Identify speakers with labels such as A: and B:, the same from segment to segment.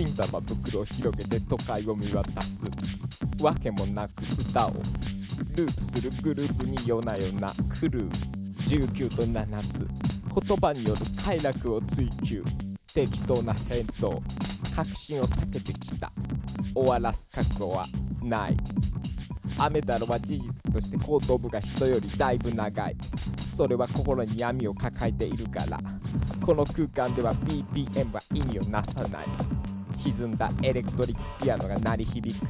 A: 金玉袋を広げて都会を見渡すわけもなく歌をループするグループに夜な夜な狂う19と7つ。言葉による快楽を追求。適当な返答。確信を避けてきた。終わらす覚悟はない。雨だろは事実として後頭部が人よりだいぶ長い。それは心に闇を抱えているから。この空間では BPM は意味をなさない。歪んだエレクトリックピアノが鳴り響く。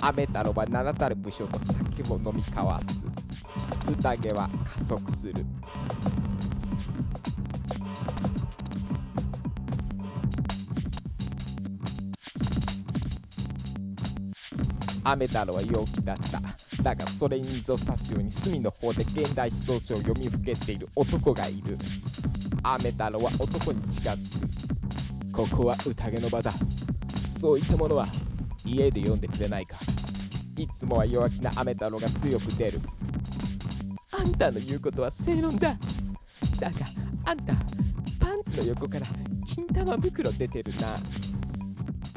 A: 雨太郎は名だたる武将と酒を飲み交わす。宴は加速する。雨太郎は陽気だった。だがそれに水を差すように隅の方で現代思想書を読みふけている男がいる。雨太郎は男に近づく。ここは宴の場だ。そういったものは家で読んでくれないか。いつもは弱気な雨太郎が強く出る。あんたの言うことは正論だ。だがあんたパンツの横から金玉袋出てるな。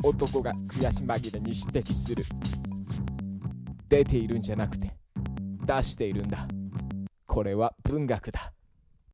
A: 男が悔し紛れに指摘する。出ているんじゃなくて出しているんだ。これは文学だ。